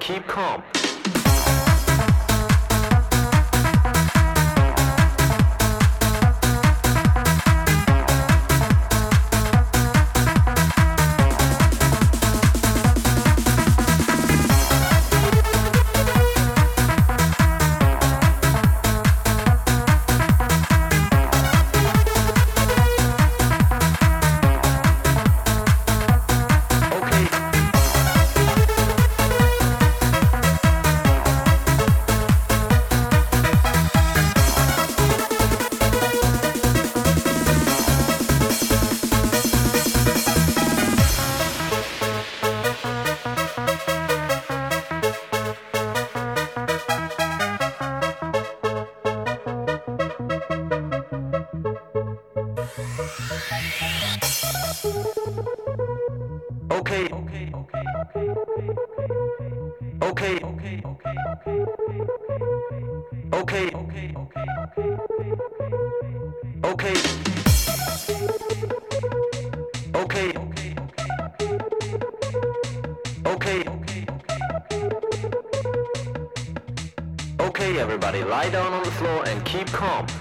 keep calm. keep calm.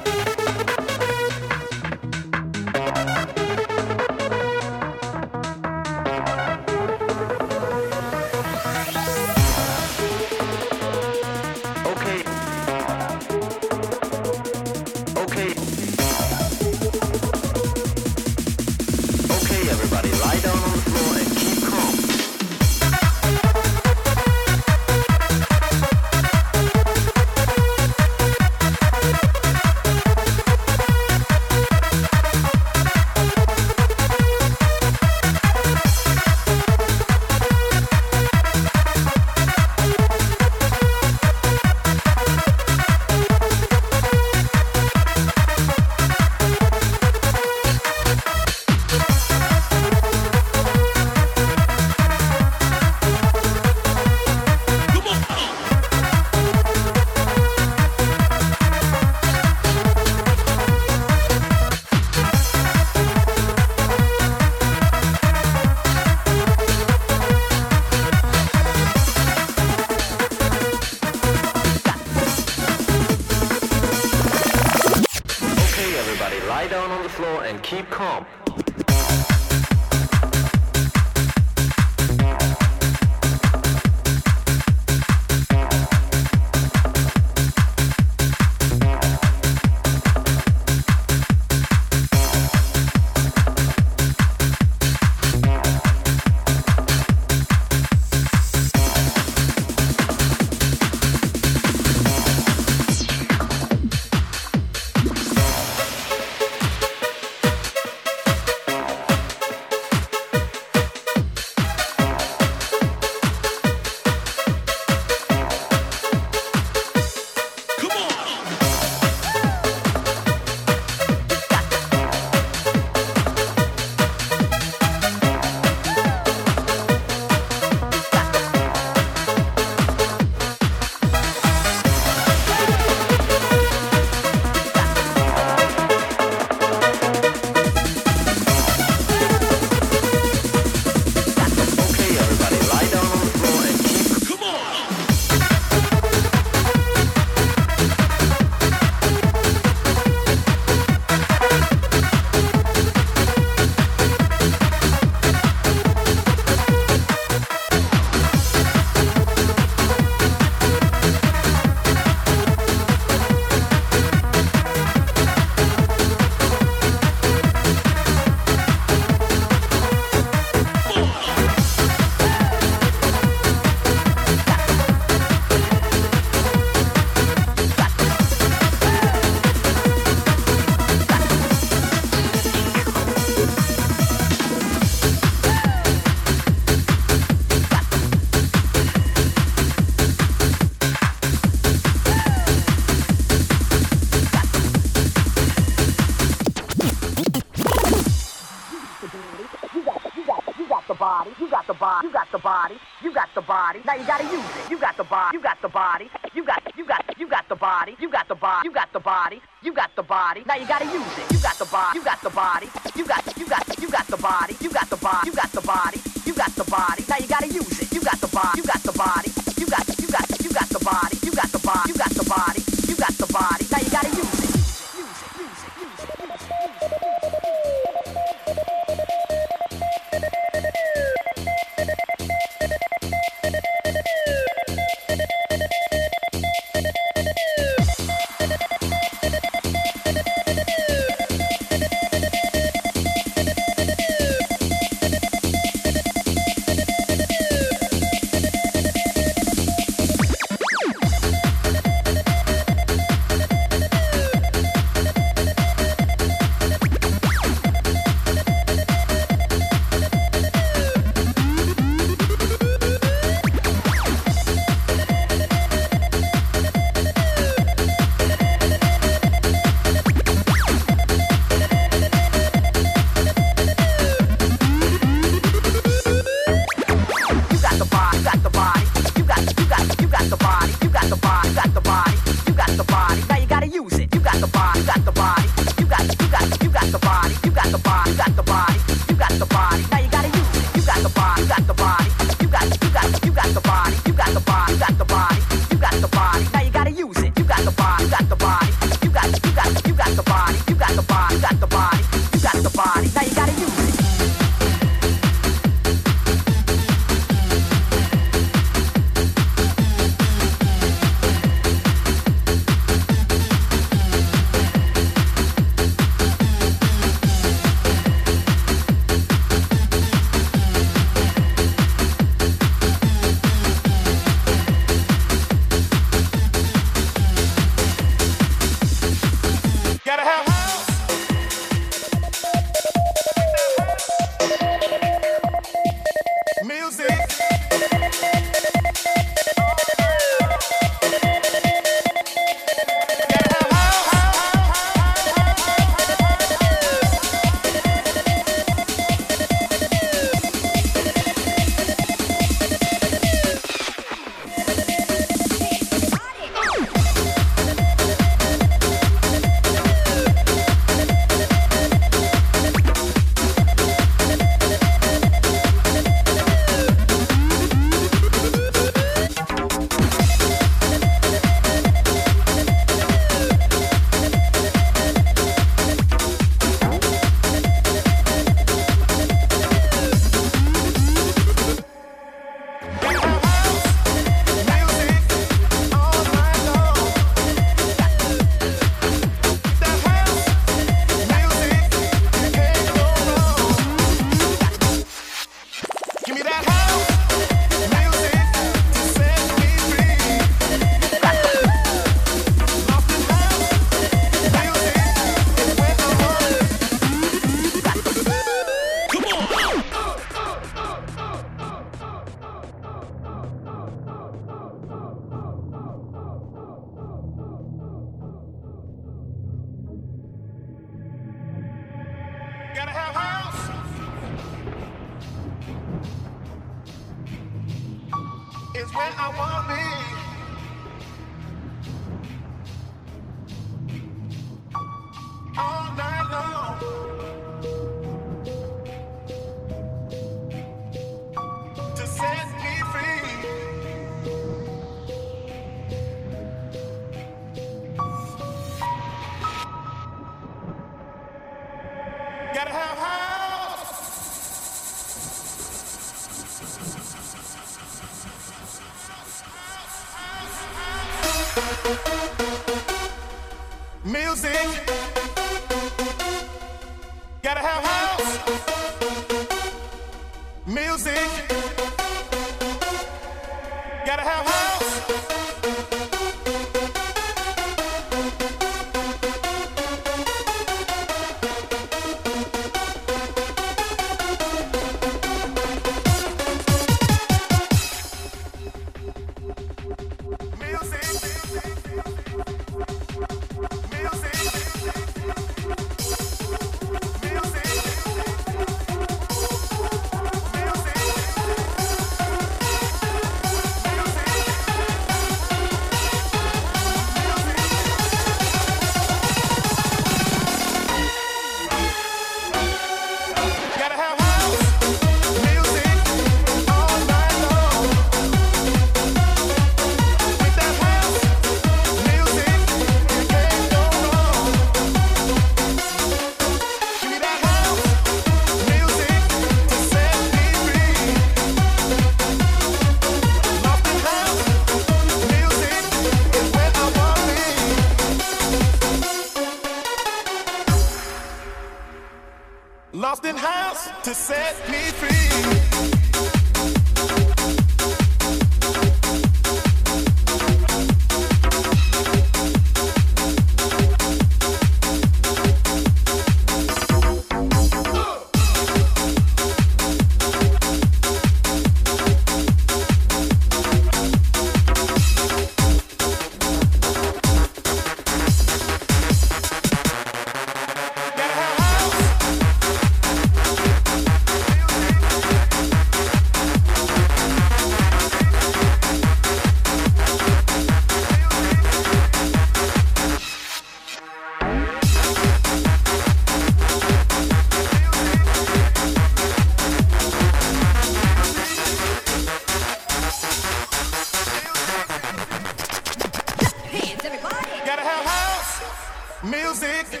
music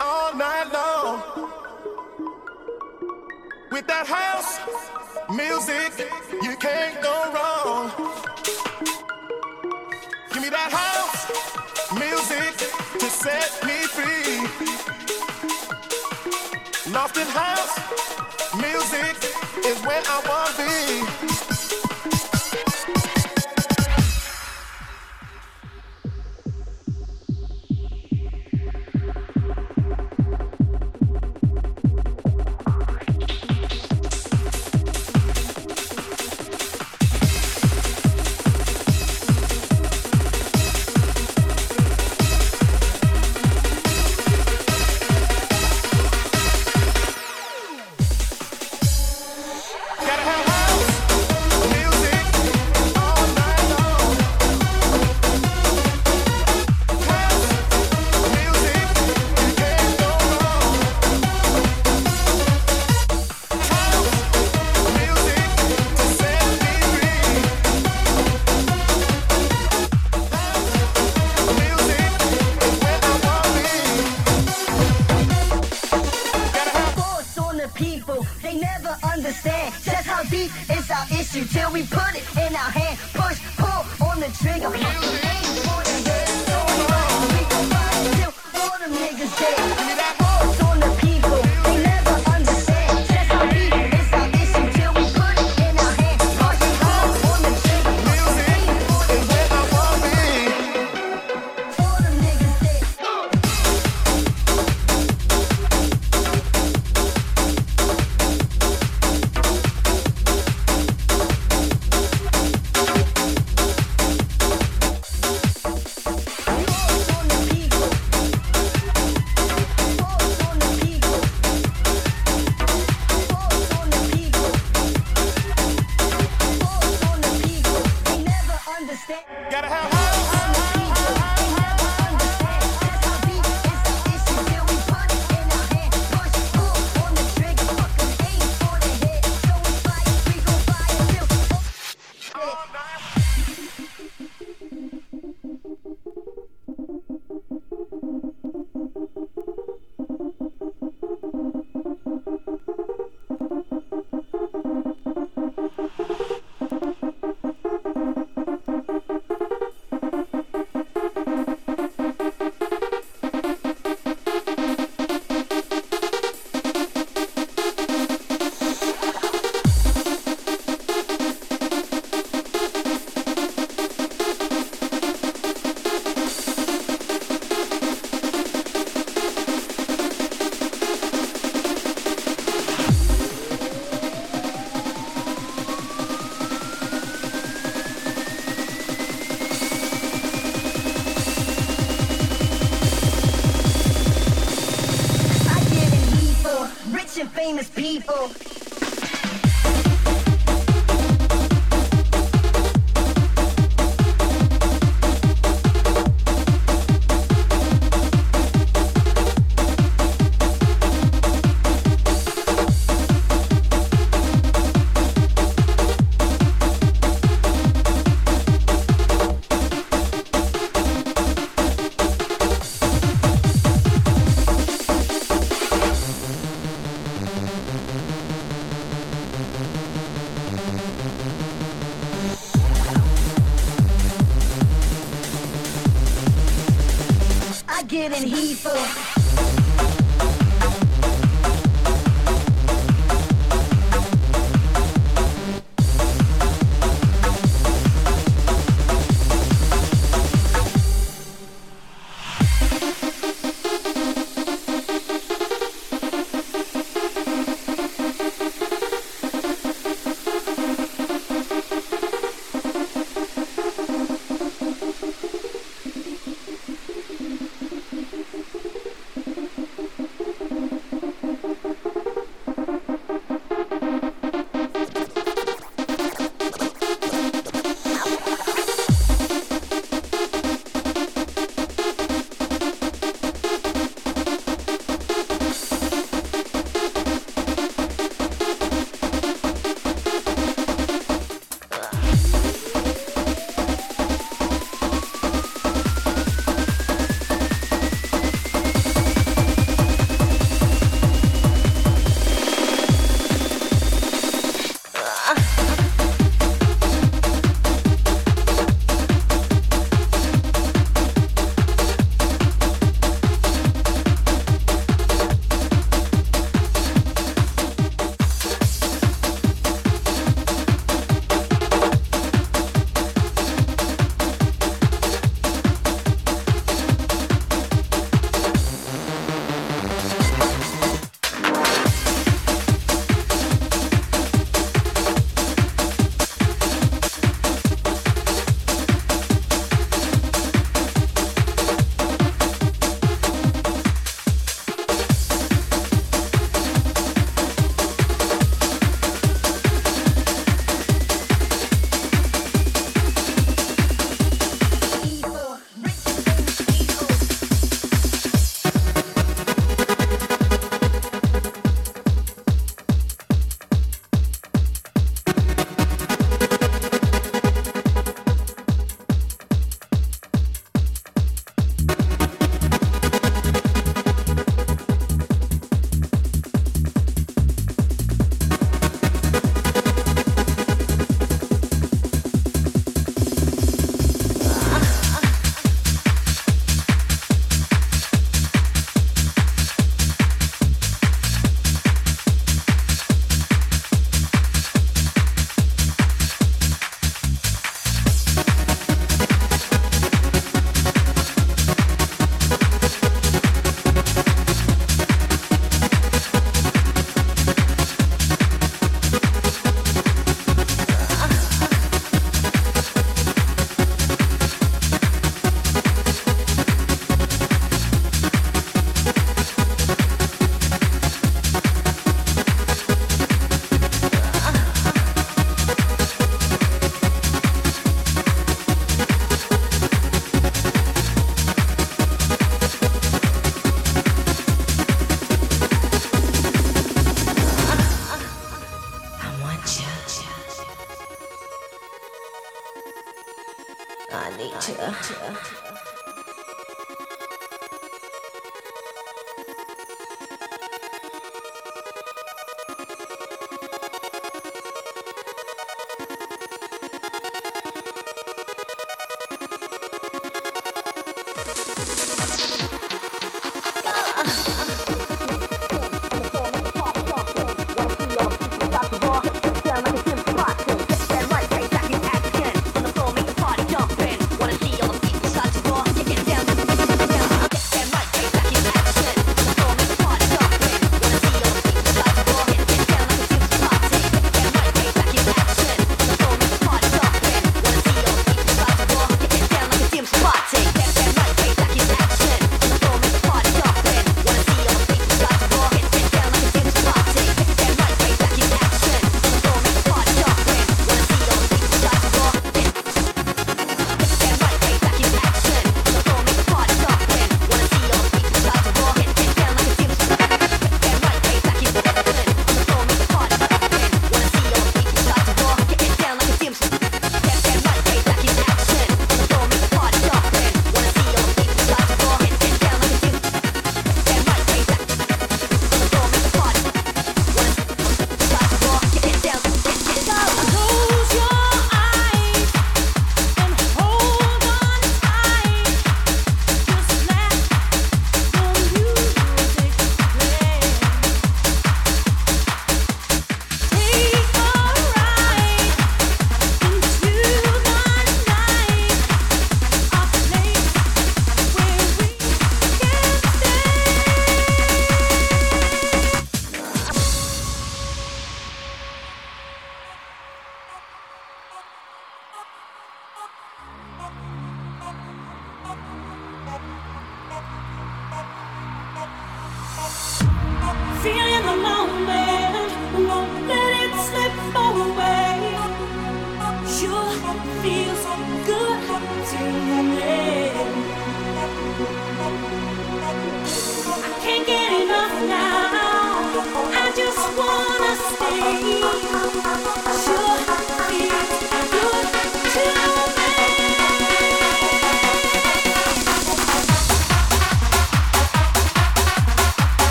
all night long. With that house music, you can't go wrong. Give me that house music to set me free. Lost in house music is where I wanna be. getting heat for.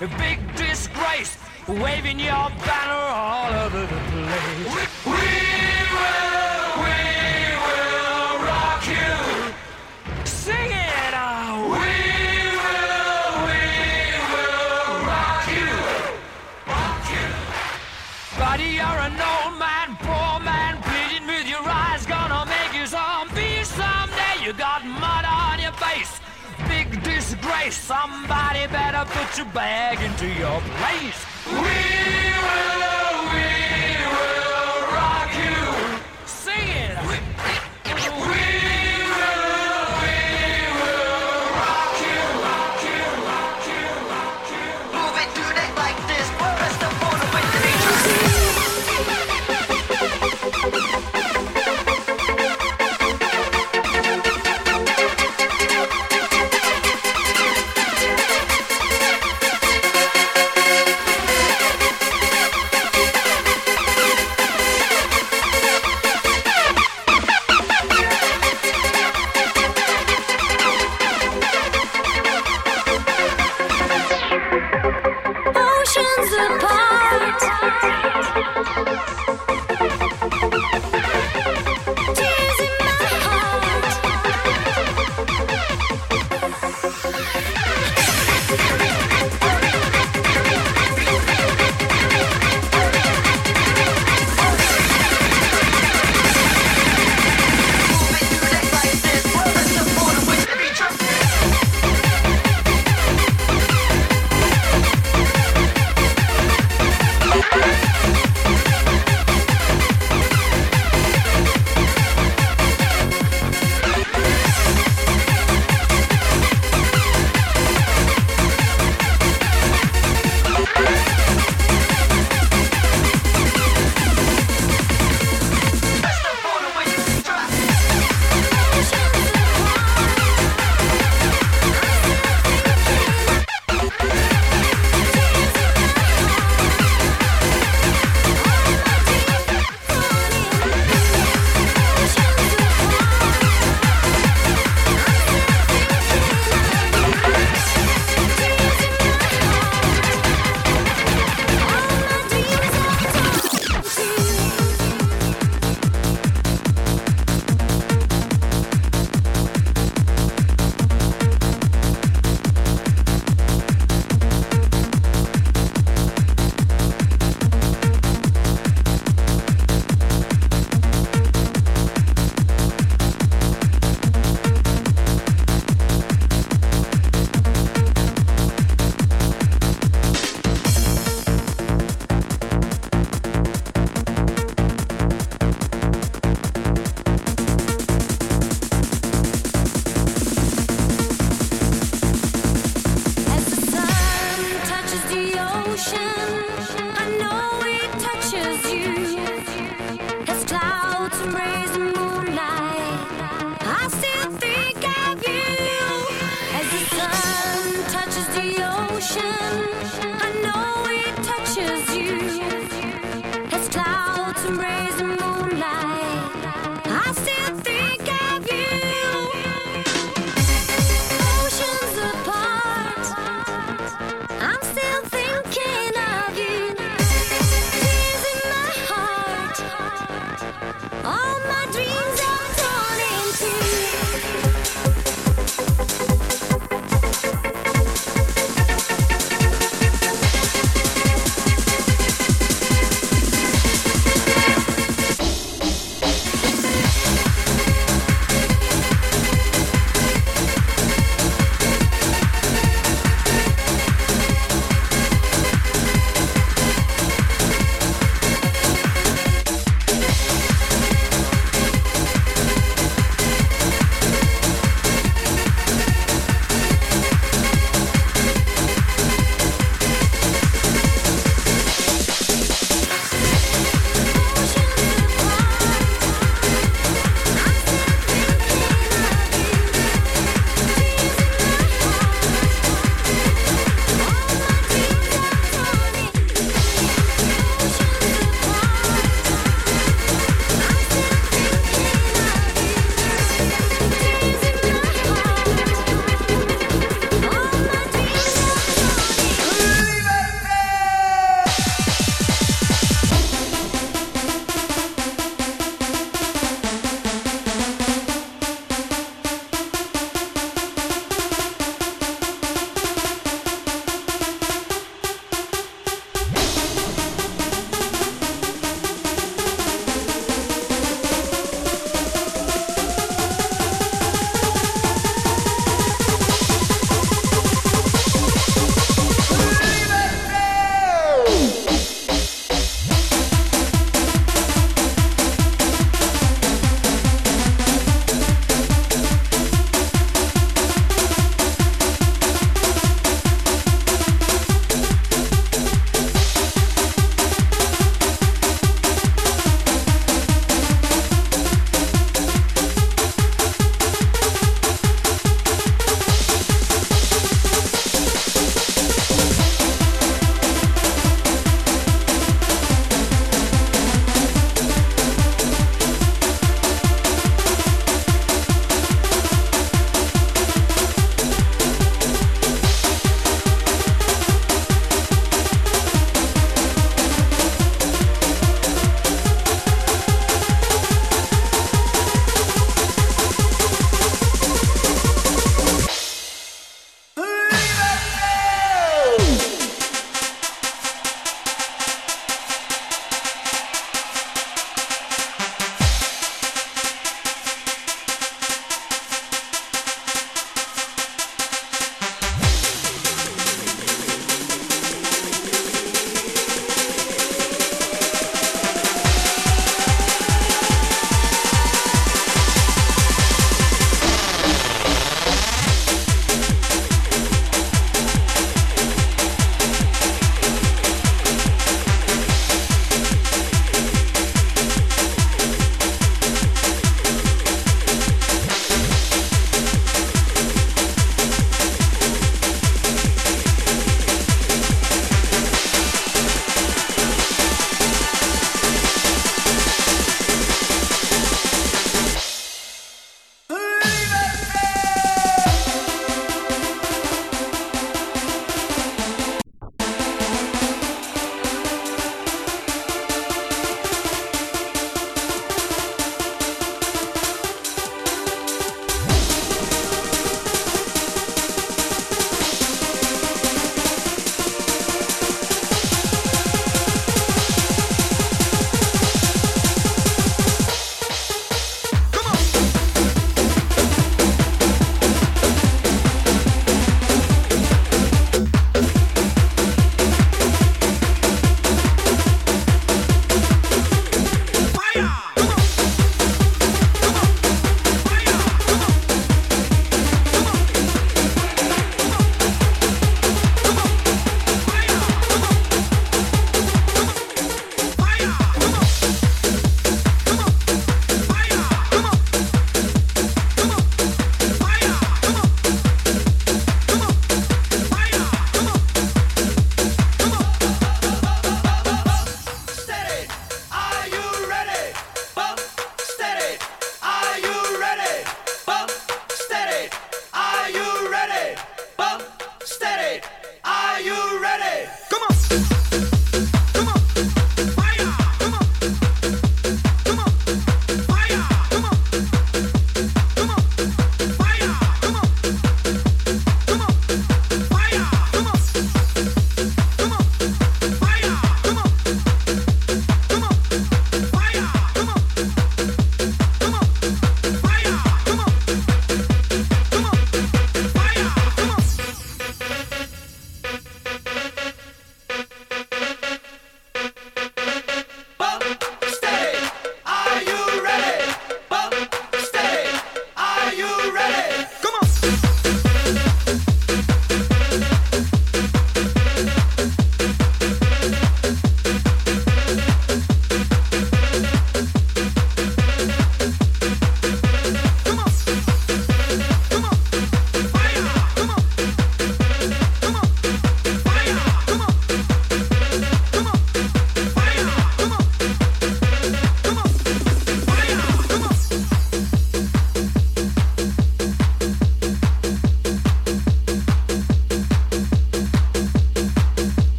a big disgrace, waving your banner all over the place. We, we put your bag into your place.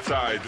Zeit.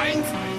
Eins!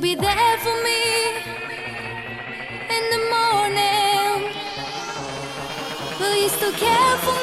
be there for me in the morning? Will you still care for me?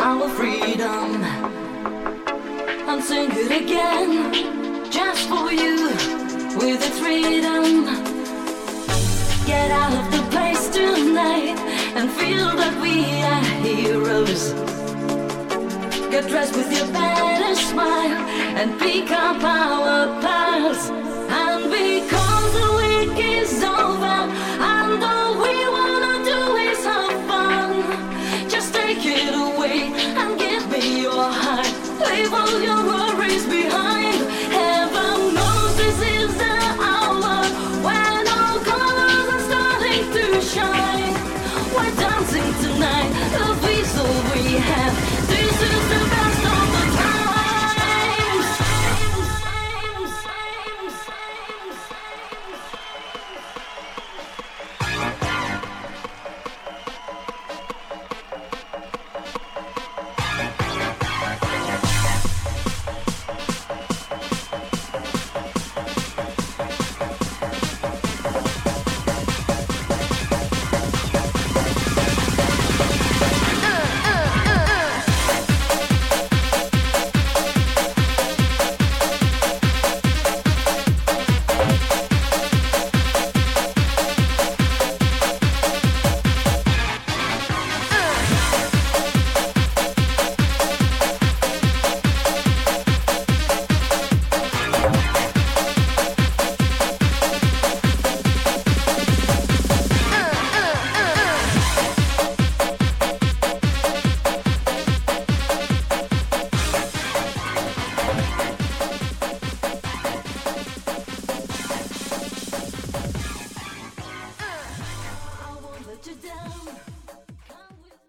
Our freedom. And sing it again, just for you, with its rhythm. Get out of the place tonight and feel that we are heroes. Get dressed with your better smile and pick up our pals. And because the week is over, and all All your